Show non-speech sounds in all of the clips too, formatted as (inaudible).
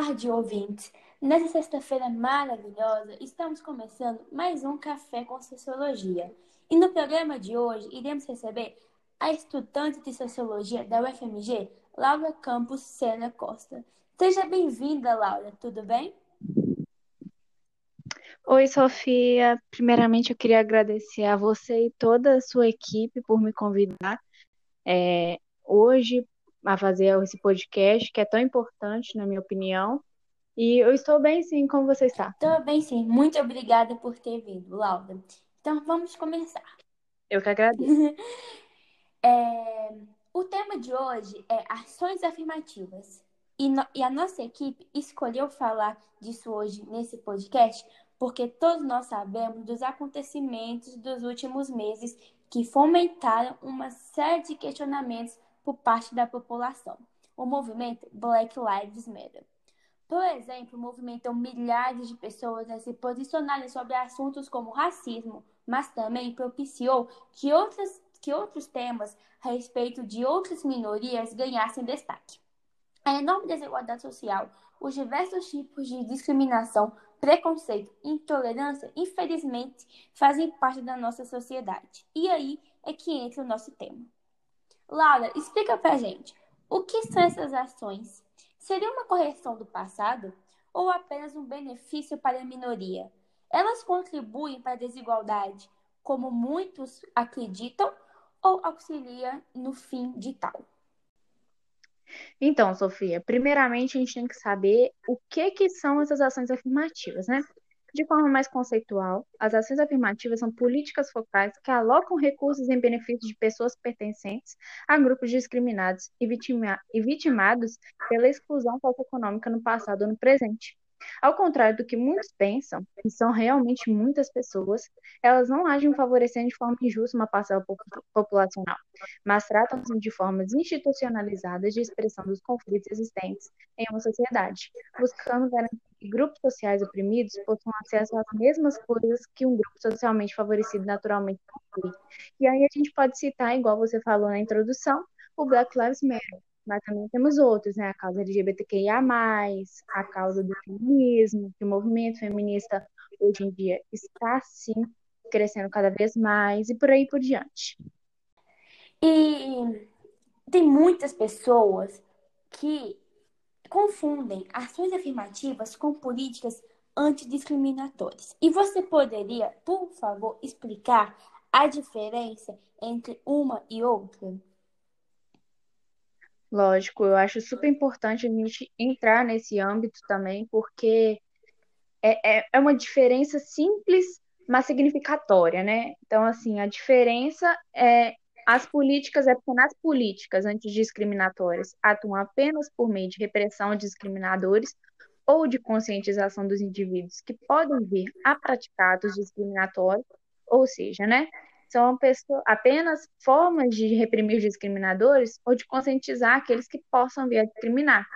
tarde, ouvintes. Nessa sexta-feira maravilhosa, estamos começando mais um Café com Sociologia. E no programa de hoje, iremos receber a estudante de Sociologia da UFMG, Laura Campos Sena Costa. Seja bem-vinda, Laura, tudo bem? Oi, Sofia. Primeiramente, eu queria agradecer a você e toda a sua equipe por me convidar é, hoje a fazer esse podcast, que é tão importante, na minha opinião. E eu estou bem, sim. Como você está? Estou bem, sim. Muito obrigada por ter vindo, Laura. Então, vamos começar. Eu que agradeço. (laughs) é, o tema de hoje é ações afirmativas. E, no, e a nossa equipe escolheu falar disso hoje nesse podcast porque todos nós sabemos dos acontecimentos dos últimos meses que fomentaram uma série de questionamentos por parte da população. O movimento Black Lives Matter. Por exemplo, movimentou milhares de pessoas a se posicionarem sobre assuntos como racismo, mas também propiciou que, outras, que outros temas a respeito de outras minorias ganhassem destaque. A enorme desigualdade social, os diversos tipos de discriminação, preconceito e intolerância, infelizmente, fazem parte da nossa sociedade. E aí é que entra o nosso tema. Laura, explica pra gente, o que são essas ações? Seria uma correção do passado ou apenas um benefício para a minoria? Elas contribuem para a desigualdade, como muitos acreditam, ou auxiliam no fim de tal? Então, Sofia, primeiramente a gente tem que saber o que que são essas ações afirmativas, né? De forma mais conceitual, as ações afirmativas são políticas focais que alocam recursos em benefício de pessoas pertencentes a grupos discriminados e, vitima e vitimados pela exclusão socioeconômica no passado ou no presente. Ao contrário do que muitos pensam, e são realmente muitas pessoas, elas não agem favorecendo de forma injusta uma parcela populacional, mas tratam-se de formas institucionalizadas de expressão dos conflitos existentes em uma sociedade, buscando garantir que grupos sociais oprimidos possam acesso às mesmas coisas que um grupo socialmente favorecido naturalmente possui. E aí a gente pode citar, igual você falou na introdução, o Black Lives Matter, mas também temos outros, né? A causa LGBTQIA, a causa do feminismo, que o movimento feminista hoje em dia está sim crescendo cada vez mais e por aí por diante. E tem muitas pessoas que confundem ações afirmativas com políticas antidiscriminatórias. E você poderia, por favor, explicar a diferença entre uma e outra? Lógico, eu acho super importante a gente entrar nesse âmbito também, porque é, é, é uma diferença simples, mas significatória, né? Então, assim, a diferença é as políticas, é porque nas políticas antidiscriminatórias atuam apenas por meio de repressão de discriminadores ou de conscientização dos indivíduos que podem vir a praticar atos discriminatórios, ou seja, né, são apenas formas de reprimir os discriminadores ou de conscientizar aqueles que possam vir a discriminar.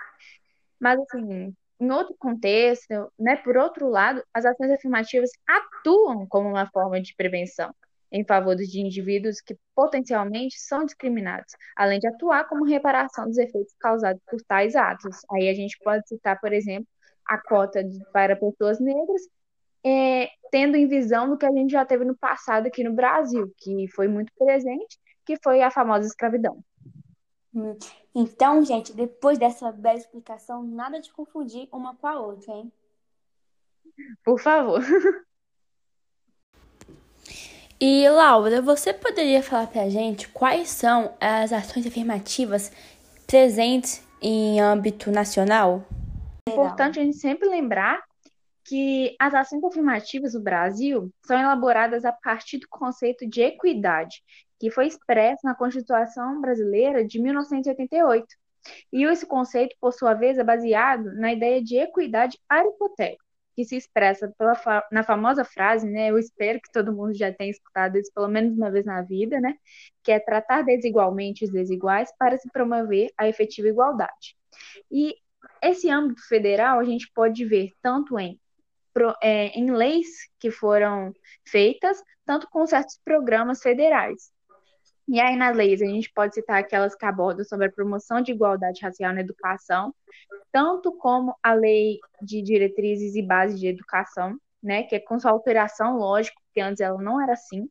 Mas, assim, em outro contexto, né, por outro lado, as ações afirmativas atuam como uma forma de prevenção em favor de indivíduos que potencialmente são discriminados, além de atuar como reparação dos efeitos causados por tais atos. Aí a gente pode citar, por exemplo, a cota de, para pessoas negras é, tendo em visão do que a gente já teve no passado aqui no Brasil, que foi muito presente, que foi a famosa escravidão. Hum. Então, gente, depois dessa bela explicação, nada de confundir uma com a outra, hein? Por favor. (laughs) E Laura, você poderia falar pra gente quais são as ações afirmativas presentes em âmbito nacional? É importante a gente sempre lembrar que as ações afirmativas no Brasil são elaboradas a partir do conceito de equidade, que foi expresso na Constituição Brasileira de 1988. E esse conceito, por sua vez, é baseado na ideia de equidade aristotélica, que se expressa pela, na famosa frase, né? Eu espero que todo mundo já tenha escutado isso pelo menos uma vez na vida, né? Que é tratar desigualmente os desiguais para se promover a efetiva igualdade. E esse âmbito federal a gente pode ver tanto em é, em leis que foram feitas, tanto com certos programas federais. E aí, nas leis, a gente pode citar aquelas que abordam sobre a promoção de igualdade racial na educação, tanto como a lei de diretrizes e bases de educação, né, que é com sua alteração, lógico, porque antes ela não era assim,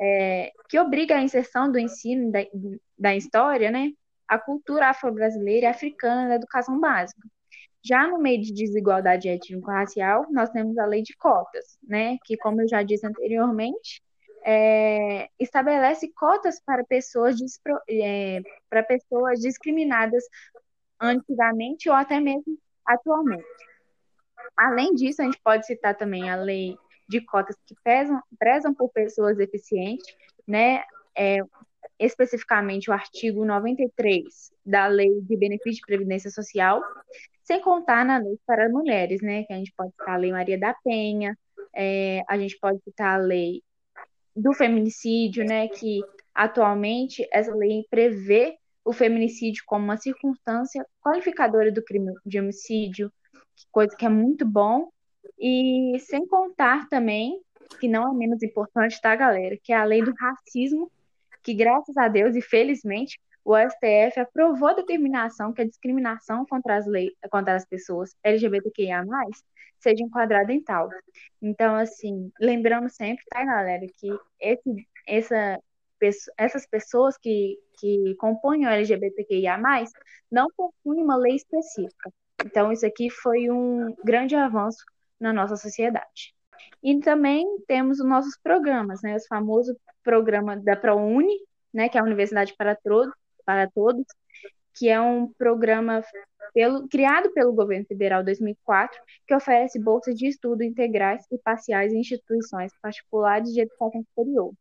é, que obriga a inserção do ensino da, da história, né, a cultura afro-brasileira e africana na educação básica. Já no meio de desigualdade étnico-racial, nós temos a lei de cotas, né, que, como eu já disse anteriormente, é, estabelece cotas para pessoas, é, para pessoas discriminadas antigamente ou até mesmo atualmente. Além disso, a gente pode citar também a lei de cotas que pesam, prezam por pessoas deficientes, né? É, especificamente o artigo 93 da Lei de Benefício de Previdência Social, sem contar na lei para mulheres, né? Que a gente pode citar a Lei Maria da Penha, é, a gente pode citar a lei do feminicídio, né, que atualmente essa lei prevê o feminicídio como uma circunstância qualificadora do crime de homicídio, coisa que é muito bom, e sem contar também, que não é menos importante, tá, galera, que é a lei do racismo, que graças a Deus e felizmente o STF aprovou a determinação que a discriminação contra as, contra as pessoas LGBTQIA+, seja enquadrada em tal. Então, assim, lembrando sempre, tá, galera, que esse, essa, essas pessoas que, que compõem o LGBTQIA+, não possuem uma lei específica. Então, isso aqui foi um grande avanço na nossa sociedade. E também temos os nossos programas, né? Os famosos programas da ProUni, né? Que é a Universidade para, Todo, para Todos, que é um programa pelo, criado pelo governo federal em 2004, que oferece bolsas de estudo integrais e parciais em instituições particulares de educação superior.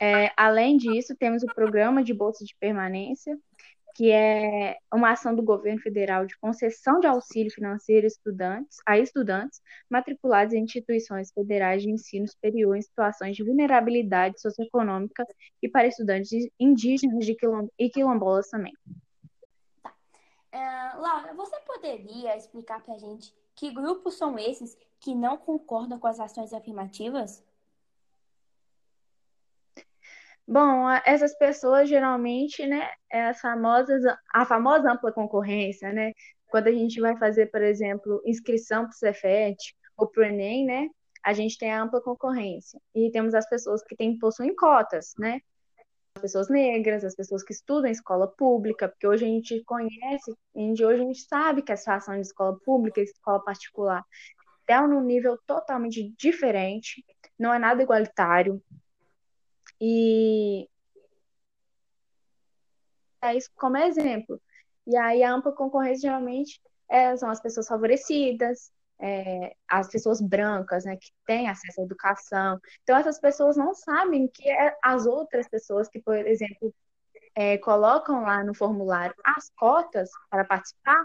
É, além disso, temos o programa de bolsa de permanência, que é uma ação do governo federal de concessão de auxílio financeiro estudantes, a estudantes matriculados em instituições federais de ensino superior em situações de vulnerabilidade socioeconômica e para estudantes indígenas de quilom e quilombolas também. Uh, Laura, você poderia explicar para a gente que grupos são esses que não concordam com as ações afirmativas? Bom, essas pessoas geralmente, né, as famosas, a famosa ampla concorrência, né? Quando a gente vai fazer, por exemplo, inscrição para o Cefet ou para o Enem, né? A gente tem a ampla concorrência. E temos as pessoas que têm, possuem cotas, né? as pessoas negras, as pessoas que estudam em escola pública, porque hoje a gente conhece, hoje a gente sabe que a situação de escola pública e escola particular é num nível totalmente diferente, não é nada igualitário. E é isso como exemplo. E aí a ampla concorrência geralmente é, são as pessoas favorecidas, é, as pessoas brancas, né, que têm acesso à educação. Então, essas pessoas não sabem que é as outras pessoas que, por exemplo, é, colocam lá no formulário as cotas para participar,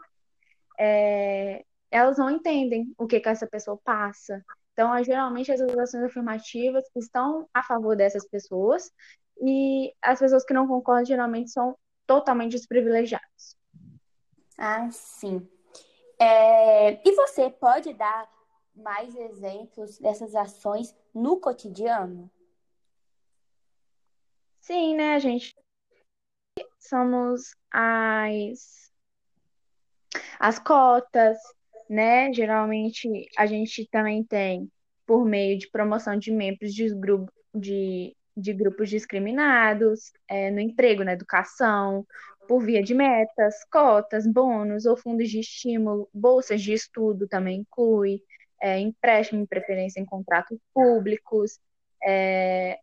é, elas não entendem o que, que essa pessoa passa. Então, geralmente, as ações afirmativas estão a favor dessas pessoas e as pessoas que não concordam geralmente são totalmente desprivilegiadas. Ah, sim. É, e você pode dar mais exemplos dessas ações no cotidiano? Sim, né, gente? Somos as, as cotas, né? Geralmente a gente também tem por meio de promoção de membros de, grupo, de, de grupos discriminados, é, no emprego, na educação, por via de metas, cotas, bônus ou fundos de estímulo, bolsas de estudo também inclui, é, empréstimo em preferência em contratos públicos, é,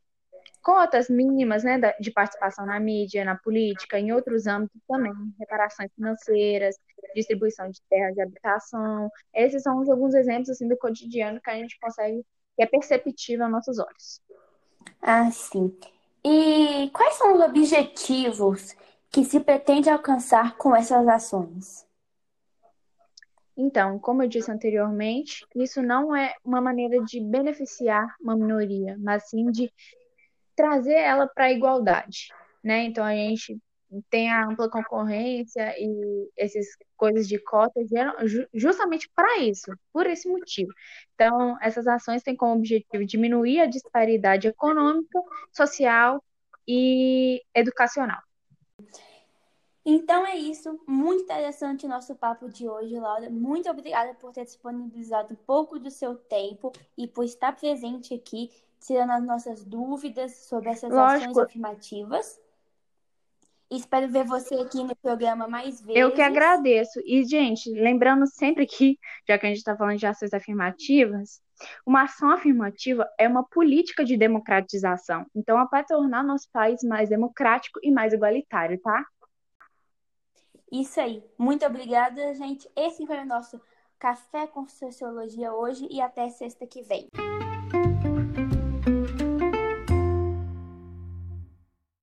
cotas mínimas né, de participação na mídia, na política, em outros âmbitos também, reparações financeiras, distribuição de terras de habitação. Esses são alguns exemplos assim, do cotidiano que a gente consegue, que é perceptível aos nossos olhos. Ah, sim. E quais são os objetivos que se pretende alcançar com essas ações? Então, como eu disse anteriormente, isso não é uma maneira de beneficiar uma minoria, mas sim de trazer ela para a igualdade, né? Então a gente tem a ampla concorrência e essas coisas de cotas justamente para isso, por esse motivo. Então, essas ações têm como objetivo diminuir a disparidade econômica, social e educacional. Então é isso, muito interessante o nosso papo de hoje, Laura. Muito obrigada por ter disponibilizado um pouco do seu tempo e por estar presente aqui, tirando as nossas dúvidas sobre essas Lógico. ações afirmativas. Espero ver você aqui no programa mais vezes. Eu que agradeço. E, gente, lembrando sempre que, já que a gente está falando de ações afirmativas, uma ação afirmativa é uma política de democratização. Então, é para tornar nosso país mais democrático e mais igualitário, tá? Isso aí. Muito obrigada, gente. Esse foi o nosso Café com Sociologia hoje e até sexta que vem.